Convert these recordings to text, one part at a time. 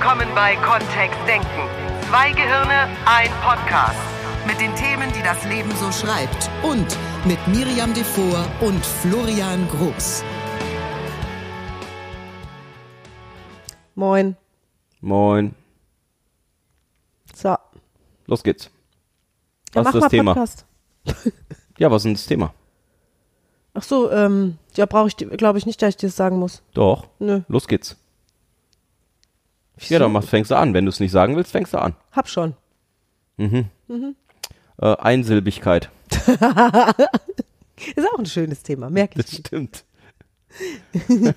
willkommen bei Kontext Denken. Zwei Gehirne, ein Podcast. Mit den Themen, die das Leben so schreibt. Und mit Miriam Devor und Florian Groß. Moin. Moin. So. Los geht's. Ja, Was mach ist mal das Thema? Podcast. Ja, was ist denn das Thema? Ach so, ähm, ja, brauche ich, glaube ich nicht, dass ich dir das sagen muss. Doch. Nö. Los geht's. Ja, dann machst, fängst du an. Wenn du es nicht sagen willst, fängst du an. Hab schon. Äh, Einsilbigkeit. Ist auch ein schönes Thema, merke Das ich. stimmt.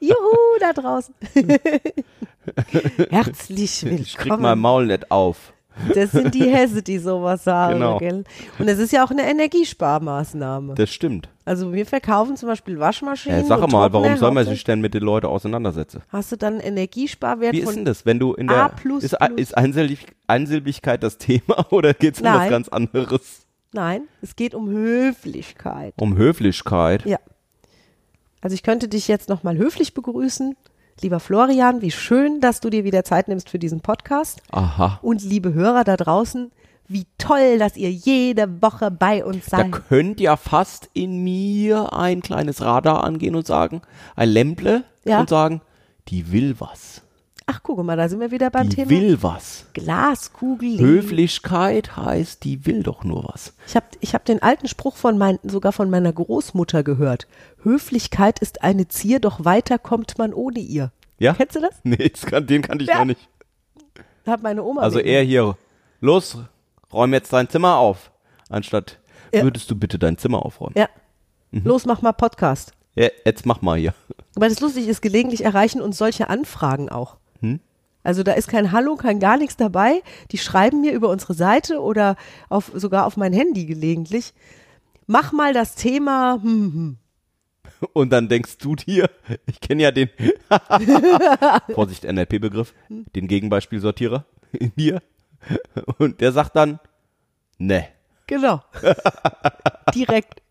Juhu, da draußen. Herzlich Ich krieg willkommen. mein Maul nicht auf. Das sind die Hesse, die sowas sagen. Genau. Gell? Und es ist ja auch eine Energiesparmaßnahme. Das stimmt. Also wir verkaufen zum Beispiel Waschmaschinen. Äh, sag mal, warum soll man sich denn mit den Leuten auseinandersetzen? Hast du dann einen Energiesparwert Wie ist denn das, wenn du in A der plus ist, plus. ist Einsilbig, Einsilbigkeit das Thema oder geht's um was ganz anderes? Nein, es geht um Höflichkeit. Um Höflichkeit. Ja. Also ich könnte dich jetzt nochmal höflich begrüßen. Lieber Florian, wie schön, dass du dir wieder Zeit nimmst für diesen Podcast. Aha. Und liebe Hörer da draußen, wie toll, dass ihr jede Woche bei uns Da seid. könnte ja fast in mir ein kleines Radar angehen und sagen, ein Lämple Ja. und sagen, die will was. Ach, guck mal, da sind wir wieder beim Die Thema will was. Glaskugel. Höflichkeit heißt, die will doch nur was. Ich habe ich hab den alten Spruch von mein, sogar von meiner Großmutter gehört. Höflichkeit ist eine Zier, doch weiter kommt man ohne ihr. Ja? Kennst du das? Nee, das kann, den kannte ich Ja. noch nicht. Hat meine Oma. Also eher hier, los, räum jetzt dein Zimmer auf. Anstatt, Ja. würdest du bitte dein Zimmer aufräumen? Ja. Mhm. Los, mach mal Podcast. Ja, jetzt mach mal hier. Aber das Lustige ist, gelegentlich erreichen uns solche Anfragen auch. Hm? Also da ist kein Hallo, kein gar nichts dabei. Die schreiben mir über unsere Seite oder auf, sogar auf mein Handy gelegentlich. Mach mal das Thema. Hm, hm. Und dann denkst du dir, ich kenne ja den, Vorsicht, NLP-Begriff, den Gegenbeispielsortierer in dir. Und der sagt dann, ne. Genau. Direkt.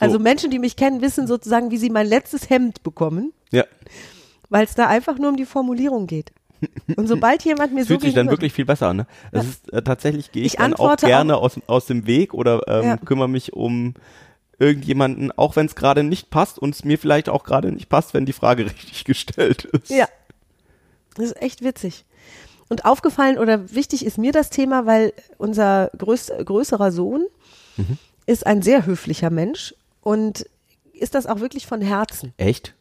Also Menschen, die mich kennen, wissen sozusagen, wie sie mein letztes Hemd bekommen, Ja, weil es da einfach nur um die Formulierung geht. Und sobald jemand mir es so fühlt sich dann wirklich viel besser an. Ne? Es ist, äh, tatsächlich gehe ich, Ich dann auch gerne aus, aus dem Weg oder ähm, Ja. kümmere mich um irgendjemanden, auch wenn es gerade nicht passt und es mir vielleicht auch gerade nicht passt, wenn die Frage richtig gestellt ist. Ja. Das ist echt witzig. Und aufgefallen oder wichtig ist mir das Thema, weil unser größ, größerer Sohn Mhm. ist ein sehr höflicher Mensch und ist das auch wirklich von Herzen. Echt?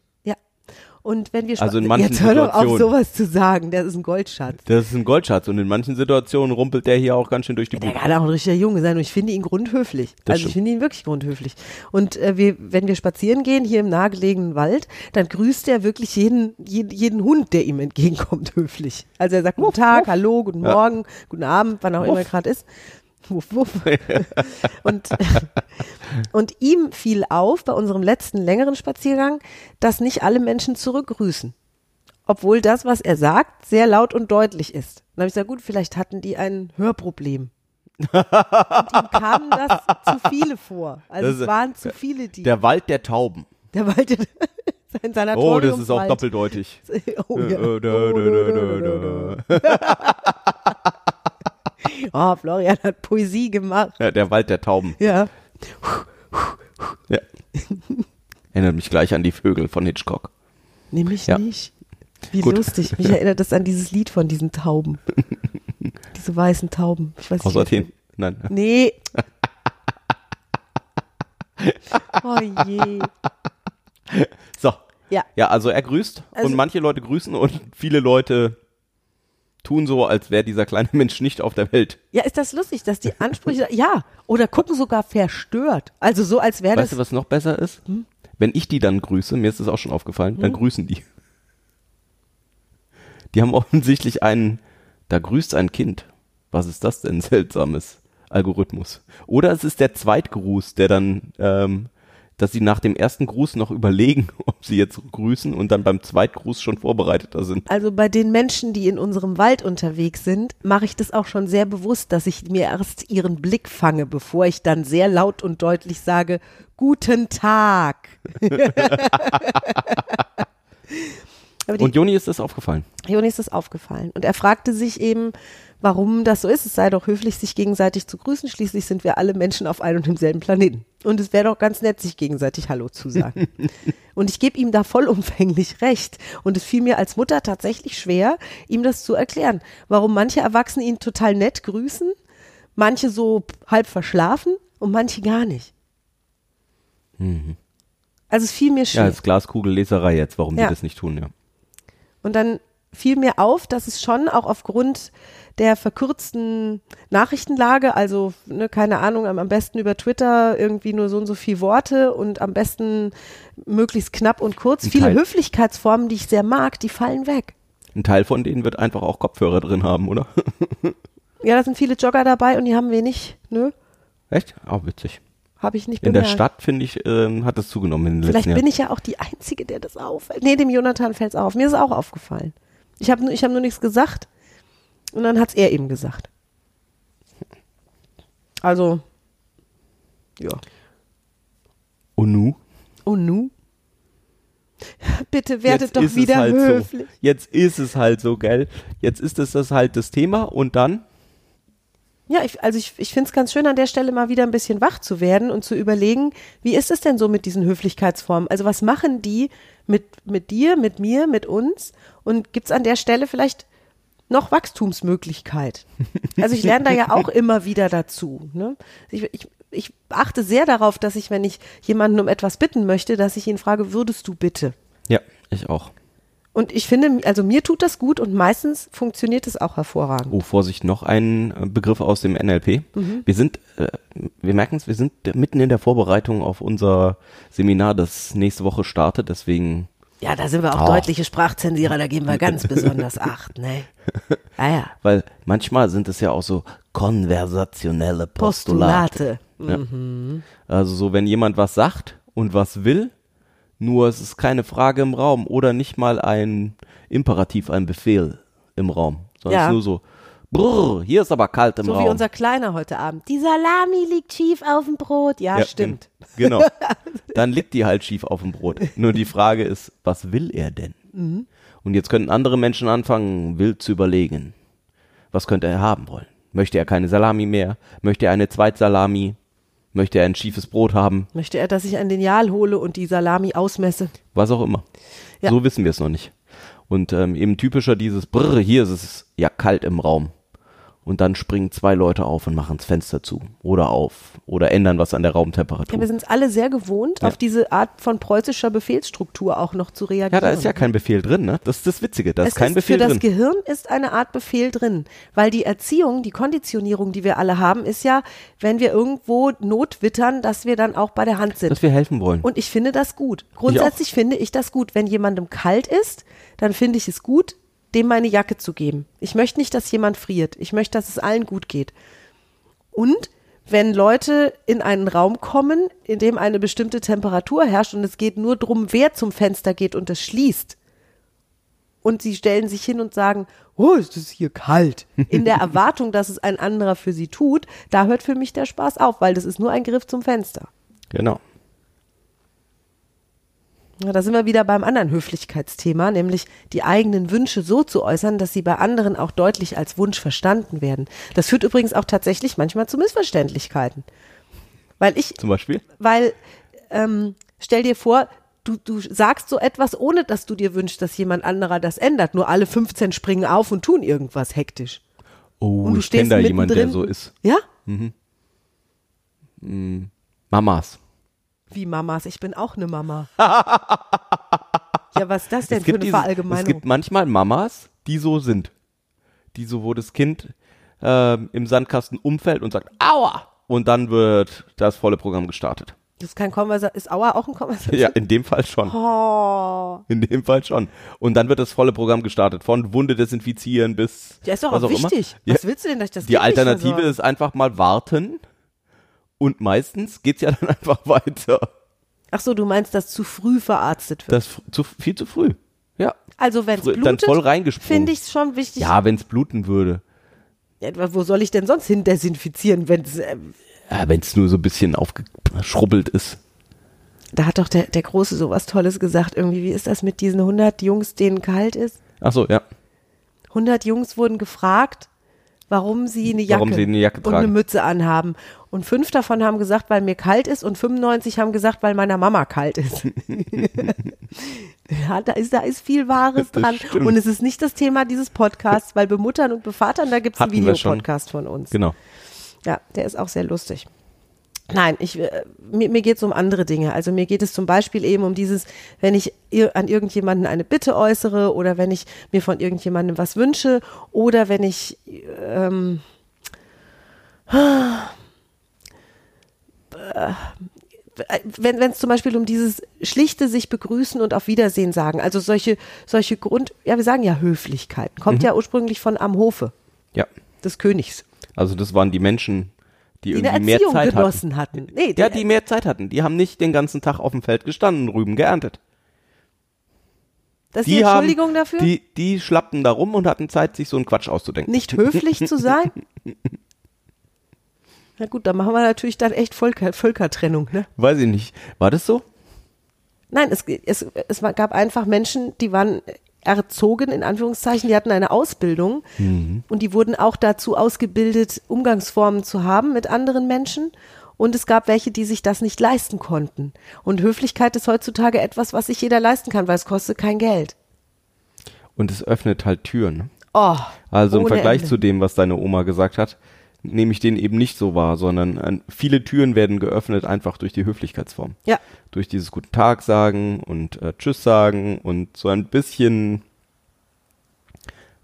Ja. Und wenn wir Also in manchen jetzt hör doch auf sowas zu sagen, das ist ein Goldschatz. Das ist ein Goldschatz und in manchen Situationen rumpelt der hier auch ganz schön durch die Der Bude. kann auch ein richtiger Junge sein und ich finde ihn grundhöflich. Das also ich stimmt. finde ihn wirklich grundhöflich. Und äh, wir, wenn wir spazieren gehen hier im nahegelegenen Wald, dann grüßt er wirklich jeden, jeden, jeden Hund, der ihm entgegenkommt, höflich. Also er sagt guten Tag, hallo, guten Ja. Morgen, guten Abend, wann auch immer er gerade ist. Wuff, wuff. und, und ihm fiel auf bei unserem letzten längeren Spaziergang, dass nicht alle Menschen zurückgrüßen. Obwohl das, was er sagt, sehr laut und deutlich ist. Dann habe ich gesagt, gut, vielleicht hatten die ein Hörproblem. und ihm kamen das zu viele vor. Also Das es waren zu viele, die. Der Wald der Tauben. der Wald sein Sanatorium. Oh, das ist auch doppeldeutig. Oh, ja. Äh, äh, da, da, da, da, da. oh, Florian hat Poesie gemacht. Ja, der Wald der Tauben. Ja. Ja. Erinnert mich gleich an die Vögel von Hitchcock. Nämlich Ja. nicht. Wie Gut. lustig. Mich erinnert das an dieses Lied von diesen Tauben. Diese weißen Tauben. Ich weiß Aus. Athen. Nein. Nee. Oh je. So. Ja. Ja, also er grüßt Also- und manche Leute grüßen und viele Leute tun so, als wäre dieser kleine Mensch nicht auf der Welt. Ja, ist das lustig, dass die Ansprüche, ja, oder gucken sogar verstört. Also so, als wäre Weißt das, du, was noch besser ist? Hm? Wenn ich die dann grüße, mir ist das auch schon aufgefallen, dann grüßen die. Die haben offensichtlich einen, da grüßt ein Kind. Was ist das denn seltsames Algorithmus? Oder es ist der Zweitgruß, der dann, ähm, dass sie nach dem ersten Gruß noch überlegen, ob sie jetzt grüßen und dann beim Zweitgruß schon vorbereiteter sind. also bei den Menschen, die in unserem Wald unterwegs sind, mache ich das auch schon sehr bewusst, dass ich mir erst ihren Blick fange, bevor ich dann sehr laut und deutlich sage, guten Tag. Und Joni ist das aufgefallen. Joni ist das aufgefallen. Und er fragte sich eben, warum das so ist. Es sei doch höflich, sich gegenseitig zu grüßen. Schließlich sind wir alle Menschen auf einem und demselben Planeten. Und es wäre doch ganz nett, sich gegenseitig Hallo zu sagen. und ich gebe ihm da vollumfänglich recht. Und es fiel mir als Mutter tatsächlich schwer, ihm das zu erklären. Warum manche Erwachsene ihn total nett grüßen, manche so halb verschlafen und manche gar nicht. Also es fiel mir Ja, schwer. ist Glaskugelleserei jetzt, warum Ja. die das nicht tun, ja. Und dann fiel mir auf, dass es schon auch aufgrund der verkürzten Nachrichtenlage, also ne, keine Ahnung, am am besten über Twitter irgendwie nur so und so viel Worte und am besten möglichst knapp und kurz. Ein Viele Teil- Höflichkeitsformen, die ich sehr mag, die fallen weg. Ein Teil von denen wird einfach auch Kopfhörer drin haben, oder? Ja, da sind viele Jogger dabei und die haben wenig, nö, Echt? Auch witzig. habe ich nicht In der bemerkt. Stadt, finde ich, ähm, hat es zugenommen in den Vielleicht letzten bin Jahren. ich ja auch die Einzige, der das auffällt. Nee, dem Jonathan fällt es auf. Mir ist es auch aufgefallen. Ich habe ich hab nur nichts gesagt und dann hat es er eben gesagt. Also, ja. Und nu? Oh nu? Bitte werdet Jetzt doch wieder halt höflich. So. Jetzt ist es halt so, gell? Jetzt ist es das halt das Thema und dann? Ja, ich, also ich, ich finde es ganz schön, an der Stelle mal wieder ein bisschen wach zu werden und zu überlegen, wie ist es denn so mit diesen Höflichkeitsformen? Also was machen die mit, mit dir, mit mir, mit uns? Und gibt es an der Stelle vielleicht noch Wachstumsmöglichkeit? Also ich lerne da ja auch immer wieder dazu. Ne? Ich, ich, ich achte sehr darauf, dass ich, wenn ich jemanden um etwas bitten möchte, dass ich ihn frage, würdest du bitte? Ja, ich auch. Und ich finde, also mir tut das gut und meistens funktioniert es auch hervorragend. Oh, Vorsicht, noch ein äh, Begriff aus dem NLP. Mhm. Wir sind, äh, wir merken es, wir sind mitten in der Vorbereitung auf unser Seminar, das nächste Woche startet, deswegen Ja, da sind wir auch Oh. deutliche Sprachzensierer, da geben wir ganz besonders Acht, ne? Ah ja, Weil manchmal sind es ja auch so konversationelle Postulate. Postulate. Ja. Also so, wenn jemand was sagt und was will, nur es ist keine Frage im Raum oder nicht mal ein Imperativ, ein Befehl im Raum, sondern Ja. es ist nur so, brrr, hier ist aber kalt im So Raum. wie unser Kleiner heute Abend. Die Salami liegt schief auf dem Brot. Ja, Ja, stimmt. gen- Genau. Dann liegt die halt schief auf dem Brot. Nur die Frage ist, was will er denn? Mhm. Und jetzt könnten andere Menschen anfangen, wild zu überlegen. Was könnte er haben wollen? Möchte er keine Salami mehr? Möchte er eine Zweitsalami? Möchte er ein schiefes Brot haben? Möchte er, dass ich ein Lineal hole und die Salami ausmesse? Was auch immer. Ja. So wissen wir es noch nicht. Und ähm, eben typischer dieses Brrr, hier ist es ja kalt im Raum. Und dann springen zwei Leute auf und machen das Fenster zu. Oder auf. Oder ändern was an der Raumtemperatur. Ja, wir sind es alle sehr gewohnt, Ja. auf diese Art von preußischer Befehlsstruktur auch noch zu reagieren. Ja, da ist ja kein Befehl drin, ne? Das ist das Witzige. Da ist es kein ist, Befehl für das drin. Gehirn ist eine Art Befehl drin, weil die Erziehung, die Konditionierung, die wir alle haben, ist ja, wenn wir irgendwo Not wittern, dass wir dann auch bei der Hand sind. Dass wir helfen wollen. Und ich finde das gut. Grundsätzlich finde ich das gut. Wenn jemandem kalt ist, dann finde ich es gut, dem meine Jacke zu geben. Ich möchte nicht, dass jemand friert. Ich möchte, dass es allen gut geht. Und wenn Leute in einen Raum kommen, in dem eine bestimmte Temperatur herrscht und es geht nur darum, wer zum Fenster geht und es schließt, und sie stellen sich hin und sagen, oh, ist es hier kalt, in der Erwartung, dass es ein anderer für sie tut, da hört für mich der Spaß auf, weil das ist nur ein Griff zum Fenster. genau. Ja, da sind wir wieder beim anderen Höflichkeitsthema, nämlich die eigenen Wünsche so zu äußern, dass sie bei anderen auch deutlich als Wunsch verstanden werden. Das führt übrigens auch tatsächlich manchmal zu Missverständlichkeiten. Weil ich, Zum Beispiel. weil, ähm, stell dir vor, du, du sagst so etwas, ohne dass du dir wünschst, dass jemand anderer das ändert. Nur alle 15 springen auf und tun irgendwas hektisch. Oh, Und du ich kenne stehst da jemanden, der so ist. Ja? Mamas. Wie Mamas, ich bin auch eine Mama. ja, was ist das denn für eine diese- Verallgemeinung? es gibt manchmal Mamas, die so sind. Die so, wo das Kind ähm, im Sandkasten umfällt und sagt, aua! Und dann wird das volle Programm gestartet. das ist kein Konversation. Ist Aua auch ein Konversation? Ja, in dem Fall schon. Oh. In dem Fall schon. Und dann wird das volle Programm gestartet. Von Wunde desinfizieren bis. Ja, ist doch was auch immer. wichtig. Ja, Was willst du denn, dass ich das die Alternative ist einfach mal warten. Und meistens geht's ja dann einfach weiter. Ach so, du meinst, dass zu früh verarztet wird. Das zu, viel zu früh. Ja. also wenn es blutet, dann voll reingesprungen. finde ich es schon wichtig. Ja, wenn's bluten würde. Ja, wo soll ich denn sonst hin desinfizieren, wenn es... Äh, Ja, wenn's nur so ein bisschen aufgeschrubbelt ist. da hat doch der, der Große sowas Tolles gesagt. Irgendwie, wie ist das mit diesen 100 Jungs, denen kalt ist? Ach so, ja. 100 Jungs wurden gefragt, warum sie eine Jacke, sie eine Jacke und eine tragen. Mütze anhaben. Und fünf davon haben gesagt, weil mir kalt ist und 95 haben gesagt, weil meiner Mama kalt ist. ja, da ist, da ist viel Wahres Das dran. stimmt. Und es ist nicht das Thema dieses Podcasts, weil bemuttern und bevatern, da gibt es einen. Videopodcast von uns. Genau. Ja, der ist auch sehr lustig. Nein, ich, äh, mir, mir geht es um andere Dinge. Also mir geht es zum Beispiel eben um dieses, wenn ich an irgendjemanden eine Bitte äußere oder wenn ich mir von irgendjemandem was wünsche oder wenn ich ähm, äh, wenn wenn es zum Beispiel um dieses schlichte sich begrüßen und auf Wiedersehen sagen, also solche solche Grund, ja wir sagen ja Höflichkeiten, kommt Mhm. ja ursprünglich von am Hofe Ja. des Königs Also das waren die Menschen, die, die irgendwie mehr Zeit hatten. genossen hatten. Nee, Ja, die mehr Zeit hatten. Die haben nicht den ganzen Tag auf dem Feld gestanden, Rüben geerntet. das ist Die die haben, Entschuldigung dafür, Die, die schlappten da rum und hatten Zeit, sich so einen Quatsch auszudenken. nicht höflich zu sein. Na gut, da machen wir natürlich dann echt Völker, Völkertrennung, ne? Weiß ich nicht. War das so? Nein, es, es, es gab einfach Menschen, die waren erzogen, in Anführungszeichen, die hatten eine Ausbildung und die wurden auch dazu ausgebildet, Umgangsformen zu haben mit anderen Menschen. Und es gab welche, die sich das nicht leisten konnten. Und Höflichkeit ist heutzutage etwas, was sich jeder leisten kann, weil es kostet kein Geld. Und es öffnet halt Türen. Oh, Also im Vergleich Ende. zu dem, was deine Oma gesagt hat, nehme ich den eben nicht so wahr, sondern äh, viele Türen werden geöffnet einfach durch die Höflichkeitsform. Ja, Durch dieses Guten Tag sagen und äh, Tschüss sagen und so ein bisschen,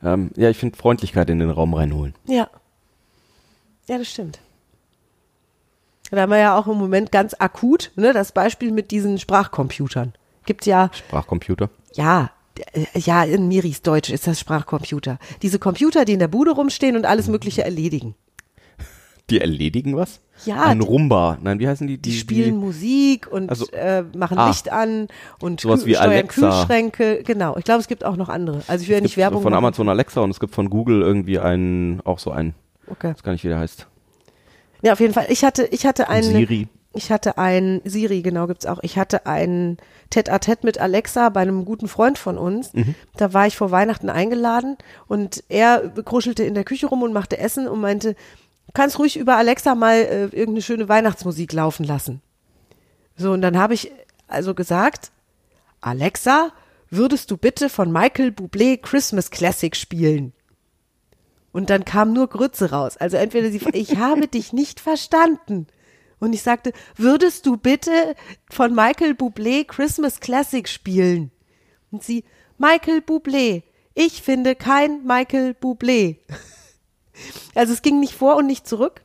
ähm, ja, ich finde Freundlichkeit in den Raum reinholen. Ja. Ja, das stimmt. Da haben wir ja auch im Moment ganz akut, ne, das Beispiel mit diesen Sprachcomputern. Gibt ja, Sprachcomputer. ja, äh, ja, in Miris Deutsch ist das Sprachcomputer. Diese Computer, die in der Bude rumstehen und alles Mögliche erledigen. Die erledigen was? Ja, Ein die- Rumba. Nein, wie heißen die? Die, spielen Musik und Also- äh, machen Ah. Licht an und Sowas wie steuern Alexa. Kühlschränke. Genau. Ich glaube, es gibt auch noch andere. Also ich will ja nicht Werbung von machen. Amazon Alexa und es gibt von Google irgendwie einen, auch so einen, Okay. ich weiß gar nicht, wie der heißt. Ja, auf jeden Fall. Ich hatte, ich hatte einen. Siri. Ich hatte ein, Siri, genau, gibt's auch. Ich hatte ein Tête-à-Tête mit Alexa bei einem guten Freund von uns. Mhm. Da war ich vor Weihnachten eingeladen und er kruschelte in der Küche rum und machte Essen und meinte, kannst ruhig über Alexa mal äh, irgendeine schöne Weihnachtsmusik laufen lassen. So, und dann habe ich also gesagt, Alexa, würdest du bitte von Michael Bublé Christmas Classic spielen? Und dann kam nur Grütze raus. Also entweder sie, ich habe dich nicht verstanden. Und ich sagte, würdest du bitte von Michael Bublé Christmas Classic spielen? Und sie, Michael Bublé. Ich finde kein Michael Bublé. Also es ging nicht vor und nicht zurück,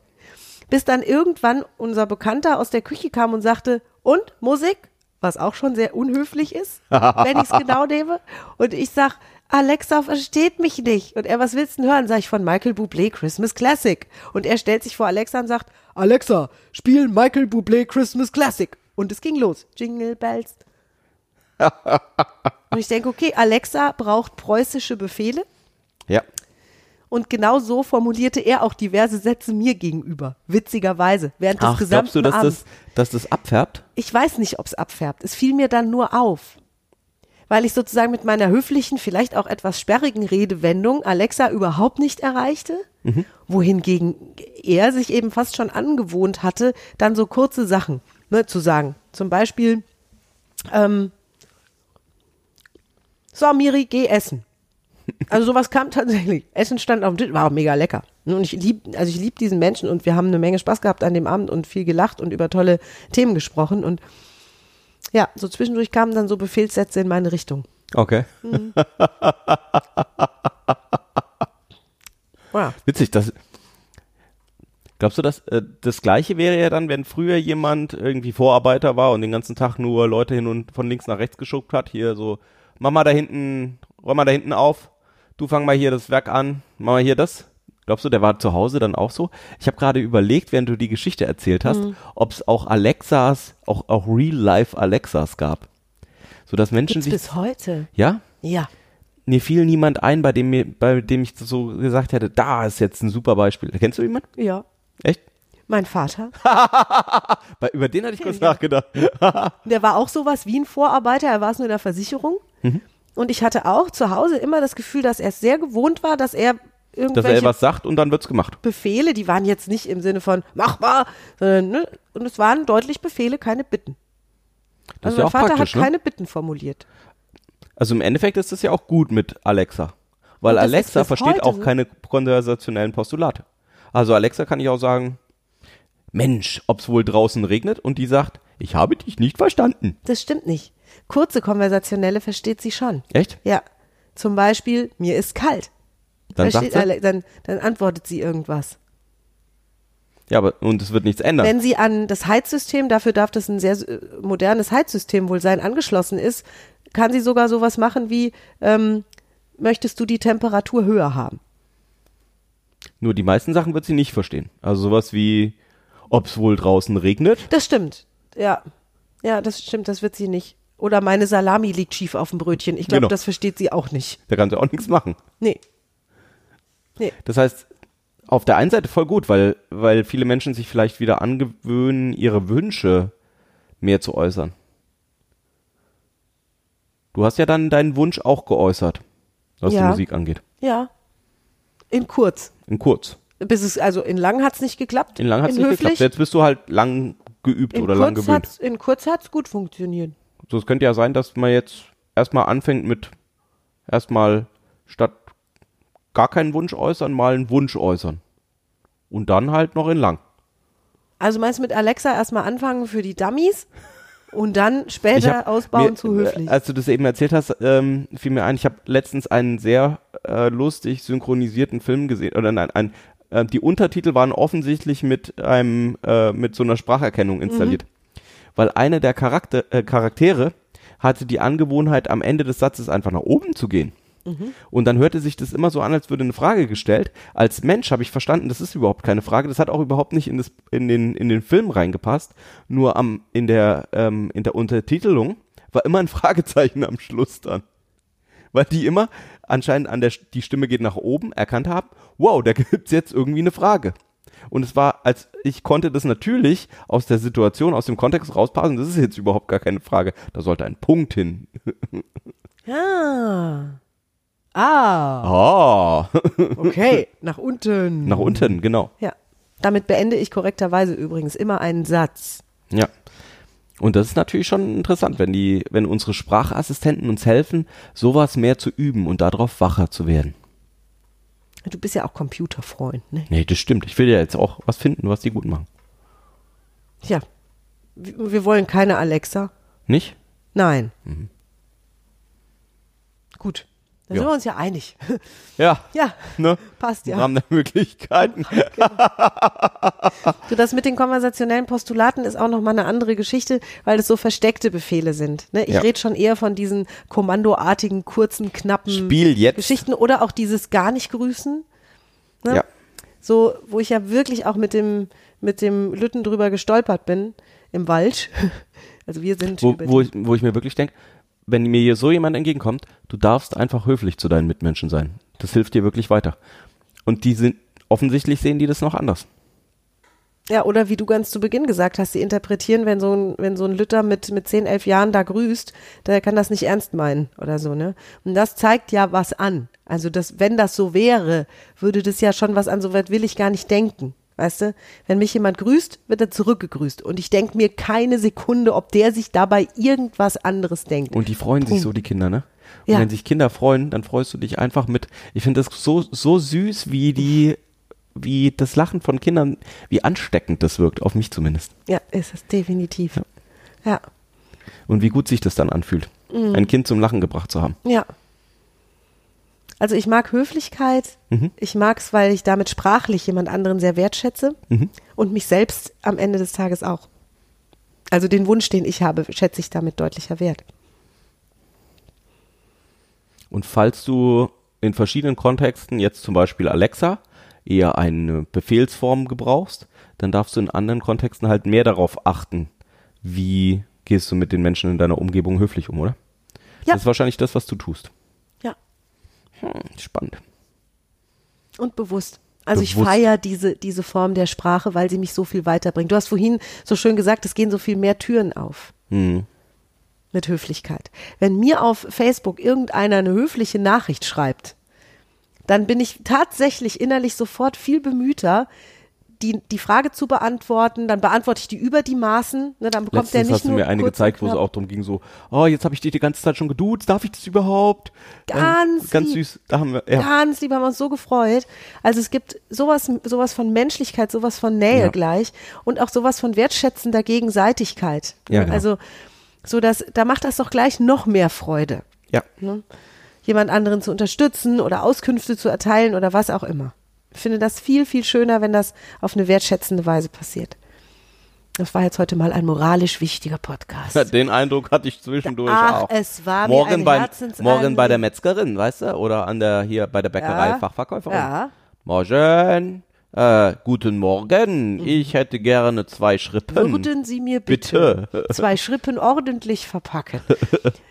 bis dann irgendwann unser Bekannter aus der Küche kam und sagte, und Musik? Was auch schon sehr unhöflich ist, wenn ich es genau nehme. Und ich sag, Alexa versteht mich nicht. Und er, was willst du denn hören? Sag ich von Michael Bublé Christmas Classic. Und er stellt sich vor Alexa und sagt, Alexa, spiel Michael Bublé Christmas Classic. Und es ging los. Jingle Bells. und ich denke, okay, Alexa braucht preußische Befehle. Ja. Und genau so formulierte er auch diverse Sätze mir gegenüber. Witzigerweise. Während des Ach, gesamten glaubst du, dass Abends. das, dass das abfärbt? Ich weiß nicht, ob es abfärbt. Es fiel mir dann nur auf. Weil ich sozusagen mit meiner höflichen, vielleicht auch etwas sperrigen Redewendung Alexa überhaupt nicht erreichte. Wohingegen er sich eben fast schon angewohnt hatte, dann so kurze Sachen ne, zu sagen. Zum Beispiel, ähm, so Miri, geh essen. Also sowas kam tatsächlich. Essen stand auf dem Tisch, war auch mega lecker. Und ich lieb, also ich lieb diesen Menschen und wir haben eine Menge Spaß gehabt an dem Abend und viel gelacht und über tolle Themen gesprochen und ja, so zwischendurch kamen dann so Befehlssätze in meine Richtung. Okay. Ja. Witzig, das. Glaubst du, dass äh, das Gleiche wäre ja dann, wenn früher jemand irgendwie Vorarbeiter war und den ganzen Tag nur Leute hin und von links nach rechts geschuckt hat? Hier so, mach mal da hinten, räum mal da hinten auf. Du fang mal hier das Werk an, mach mal hier das. Glaubst du, der war zu Hause dann auch so? Ich habe gerade überlegt, während du die Geschichte erzählt hast, Mhm. ob es auch Alexas, auch, auch Real-Life Alexas gab. So dass Menschen Gibt's sich. bis heute? Ja? Ja. Mir fiel niemand ein, bei dem, mir, bei dem ich so gesagt hätte, da ist jetzt ein super Beispiel. Kennst du jemanden? Ja. Echt? Mein Vater. Bei, über den hatte ich kurz Ja. nachgedacht. Der war auch sowas wie ein Vorarbeiter, er war es nur in der Versicherung. Mhm. Und ich hatte auch zu Hause immer das Gefühl, dass er es sehr gewohnt war, dass er Dass irgendwelche er was sagt und dann wird's gemacht. Befehle, die waren jetzt nicht im Sinne von mach mal, sondern ne, und es waren deutlich Befehle, keine Bitten. Das Also ja mein Vater hat ne? keine Bitten formuliert. Also im Endeffekt ist das ja auch gut mit Alexa. Weil Alexa versteht auch so. keine konversationellen Postulate. Also Alexa kann ich auch sagen, Mensch, ob's wohl draußen regnet und die sagt, ich habe dich nicht verstanden. Das stimmt nicht. Kurze konversationelle versteht sie schon. Echt? Ja. Zum Beispiel, mir ist kalt. Dann Versteht sagt sie, dann, dann antwortet sie irgendwas. ja, aber und es wird nichts ändern. Wenn sie an das Heizsystem, dafür darf das ein sehr äh, modernes Heizsystem wohl sein, angeschlossen ist, kann sie sogar sowas machen wie, ähm, möchtest du die Temperatur höher haben? Nur die meisten Sachen wird sie nicht verstehen. Also sowas wie, ob's wohl draußen regnet. Das stimmt. Ja. Ja, das stimmt, das wird sie nicht. Oder meine Salami liegt schief auf dem Brötchen. Ich glaube, Genau. das versteht sie auch nicht. Da kann sie auch nichts machen. Nee. Nee. Das heißt, auf der einen Seite voll gut, weil, weil viele Menschen sich vielleicht wieder angewöhnen, ihre Wünsche mehr zu äußern. Du hast ja dann deinen Wunsch auch geäußert, was die Ja. Musik angeht. Ja. In kurz. In kurz. Bis es, also in lang hat's nicht geklappt. In lang hat es nicht höflich. geklappt. Jetzt bist du halt lang geübt In oder lang kurz, gewöhnt. in kurz hat's gut funktioniert. So, es könnte ja sein, dass man jetzt erstmal anfängt mit erstmal statt gar keinen Wunsch äußern, mal einen Wunsch äußern. Und dann halt noch in lang. Also meinst du mit Alexa erstmal anfangen für die Dummies und dann später hab ausbauen mir, zu höflich? äh, Als du das eben erzählt hast, ähm, fiel mir ein, ich habe letztens einen sehr äh, lustig synchronisierten Film gesehen. Oder nein, ein, äh, die Untertitel waren offensichtlich mit einem äh, mit so einer Spracherkennung installiert. Weil eine der Charakter, äh, Charaktere hatte die Angewohnheit, am Ende des Satzes einfach nach oben zu gehen. Und dann hörte sich das immer so an, als würde eine Frage gestellt. Als Mensch habe ich verstanden, das ist überhaupt keine Frage. Das hat auch überhaupt nicht in, das, in, den, in den Film reingepasst. Nur am, in, der, ähm, in der Untertitelung war immer ein Fragezeichen am Schluss dann. Weil die immer anscheinend an der die Stimme geht nach oben erkannt haben, wow, da gibt's jetzt irgendwie eine Frage. Und es war, als ich konnte das natürlich aus der Situation, aus dem Kontext rauspassen, das ist jetzt überhaupt gar keine Frage. Da sollte ein Punkt hin. ah. Ah, Ah, okay. Nach unten. nach unten, genau. Ja. Damit beende ich korrekterweise übrigens immer einen Satz. Ja. Und das ist natürlich schon interessant, wenn die, wenn unsere Sprachassistenten uns helfen, sowas mehr zu üben und darauf wacher zu werden. Du bist ja auch Computerfreund, ne? Nee, das stimmt. Ich will ja jetzt auch was finden, was die gut machen. Ja. Wir wir wollen keine Alexa. Nicht? Nein. Gut. Dann Ja. sind wir uns ja einig. Ja. ja, Ne? passt Im ja. Rahmen der Möglichkeiten. Du, das mit den konversationellen Postulaten ist auch nochmal eine andere Geschichte, weil das so versteckte Befehle sind. Ne? Ich Ja. rede schon eher von diesen kommandoartigen, kurzen, knappen. Geschichten oder auch dieses gar nicht grüßen. Ne? Ja. So, wo ich ja wirklich auch mit dem, mit dem Lütten drüber gestolpert bin im Wald. Also wir sind Wo, wo, ich, wo ich mir wirklich denke, wenn mir hier so jemand entgegenkommt, du darfst einfach höflich zu deinen Mitmenschen sein. Das hilft dir wirklich weiter. Und die sind, offensichtlich sehen die das noch anders. Ja, oder wie du ganz zu Beginn gesagt hast, sie interpretieren, wenn so ein, wenn so ein Lütter mit, mit 10, 11 Jahren da grüßt, der kann das nicht ernst meinen oder so, ne? Und das zeigt ja was an. Also das, wenn das so wäre, würde das ja schon was an, so weit will ich gar nicht denken. Weißt du, wenn mich jemand grüßt, wird er zurückgegrüßt. Und ich denke mir keine Sekunde, ob der sich dabei irgendwas anderes denkt. Und die freuen sich Punkt. so, die Kinder, ne? Und Ja. wenn sich Kinder freuen, dann freust du dich einfach mit. Ich finde das so, so süß, wie die, wie das Lachen von Kindern, wie ansteckend das wirkt, auf mich zumindest. Ja, ist es definitiv. Ja, Und wie gut sich das dann anfühlt, Mhm. ein Kind zum Lachen gebracht zu haben. ja. Also ich mag Höflichkeit. Mhm. Ich mag es, weil ich damit sprachlich jemand anderen sehr wertschätze Mhm. und mich selbst am Ende des Tages auch. Also den Wunsch, den ich habe, schätze ich damit deutlicher wert. Und falls du in verschiedenen Kontexten, jetzt zum Beispiel Alexa, eher eine Befehlsform gebrauchst, dann darfst du in anderen Kontexten halt mehr darauf achten, wie gehst du mit den Menschen in deiner Umgebung höflich um, oder? Ja. Das ist wahrscheinlich das, was du tust. Hm, spannend. Und bewusst. Also ich Bewusst. feiere diese, diese Form der Sprache, weil sie mich so viel weiterbringt. Du hast vorhin so schön gesagt, es gehen so viel mehr Türen auf. Hm. Mit Höflichkeit. Wenn mir auf Facebook irgendeiner eine höfliche Nachricht schreibt, dann bin ich tatsächlich innerlich sofort viel bemühter, die, die Frage zu beantworten, dann beantworte ich die über die Maßen, ne, dann bekommt der Letztens nicht hast du mir eine gezeigt, wo es auch darum ging, so, oh, jetzt habe ich dich die ganze Zeit schon geduzt, darf ich das überhaupt? Ganz ähm, Ganz lieb. süß, da haben wir, ja. Ganz lieb, haben wir uns so gefreut. Also es gibt sowas, sowas von Menschlichkeit, sowas von Nähe Ja. gleich und auch sowas von wertschätzender Gegenseitigkeit. Ja, genau. Also so dass, da macht das doch gleich noch mehr Freude, ja. ne? jemand anderen zu unterstützen oder Auskünfte zu erteilen oder was auch immer. Ich finde das viel, viel schöner, wenn das auf eine wertschätzende Weise passiert. Das war jetzt heute mal ein moralisch wichtiger Podcast. Den Eindruck hatte ich zwischendurch Ach, auch. es war morgen bei, morgen bei der Metzgerin, weißt du, oder an der hier bei der Bäckerei Ja. Fachverkäuferin. Ja. Morgen, äh, guten Morgen. Ich hätte gerne zwei Schrippen. Würden Sie mir bitte, Bitte. zwei Schrippen ordentlich verpacken?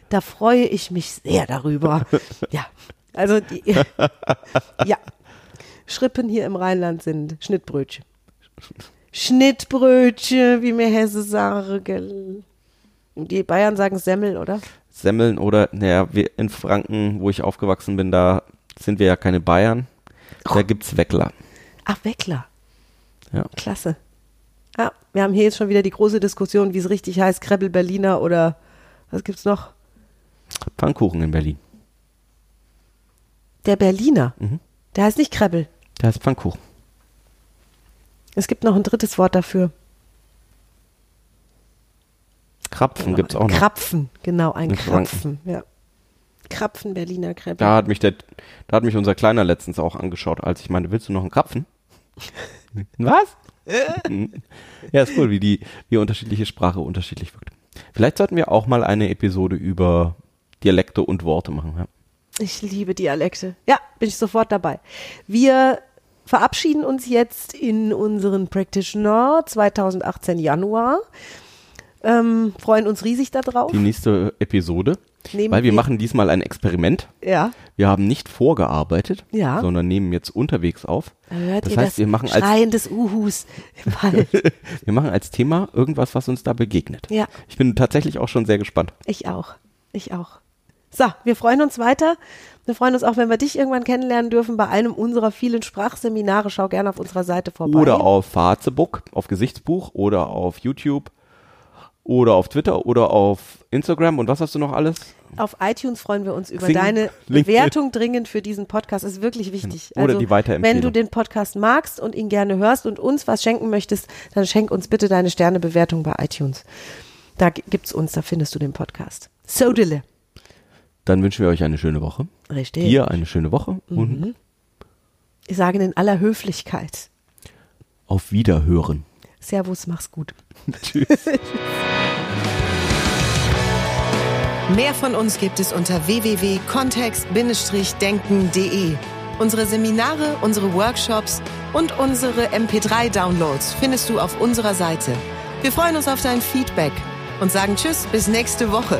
Da freue ich mich sehr darüber. Ja, also die, ja, Schrippen hier im Rheinland sind Schnittbrötchen. Schnittbrötchen, wie mir Hesse sagen. Die Bayern sagen Semmel, oder? Semmeln oder, naja, wir in Franken, wo ich aufgewachsen bin, da sind wir ja keine Bayern. Da gibt's Weckler. Ach, Weckler. Ja. Klasse. Ja, wir haben hier jetzt schon wieder die große Diskussion, wie es richtig heißt, Krebbel Berliner oder was gibt's noch? Pfannkuchen in Berlin. Der Berliner. Mhm. Der heißt nicht Krebbel. Da ist Pfannkuchen. Es gibt noch ein drittes Wort dafür. Krapfen gibt's auch noch. Krapfen, genau, ein In Franken. Krapfen, ja. Krapfen, Berliner Kreppel. Da hat mich der, da hat mich unser Kleiner letztens auch angeschaut, als ich meinte, willst du noch einen Krapfen? Was? ja, ist cool, wie die, wie unterschiedliche Sprache unterschiedlich wirkt. Vielleicht sollten wir auch mal eine Episode über Dialekte und Worte machen. Ja. Ich liebe Dialekte. Ja, bin ich sofort dabei. Wir verabschieden uns jetzt in unseren Practitioner 2018 Januar. Ähm, freuen uns riesig darauf. Die nächste Episode, Nehmen weil wir machen diesmal ein Experiment. Ja. Wir haben nicht vorgearbeitet, Ja. sondern nehmen jetzt unterwegs auf. Hört das ihr heißt, das wir machen als Schreien des Uhus im Wald. wir machen als Thema irgendwas, was uns da begegnet. Ja. Ich bin tatsächlich auch schon sehr gespannt. Ich auch. Ich auch. So, wir freuen uns weiter. Wir freuen uns auch, wenn wir dich irgendwann kennenlernen dürfen bei einem unserer vielen Sprachseminare. Schau gerne auf unserer Seite vorbei. Oder auf Facebook, auf Gesichtsbuch oder auf YouTube oder auf Twitter oder auf Instagram und was hast du noch alles? Auf iTunes freuen wir uns über Xing, deine LinkedIn. Bewertung dringend für diesen Podcast. Das ist wirklich wichtig. Oder also, die Weiterempfehlung. Wenn du den Podcast magst und ihn gerne hörst und uns was schenken möchtest, dann schenk uns bitte deine Sternebewertung bei iTunes. Da gibt's uns, da findest du den Podcast. So dille. Dann wünschen wir euch eine schöne Woche. Richtig. Dir eine schöne Woche Mhm. und Ich sage in aller Höflichkeit. auf Wiederhören. Servus, mach's gut. Tschüss. Mehr von uns gibt es unter www.kontext-denken.de. Unsere Seminare, unsere Workshops und unsere MP3-Downloads findest du auf unserer Seite. Wir freuen uns auf dein Feedback und sagen Tschüss bis nächste Woche.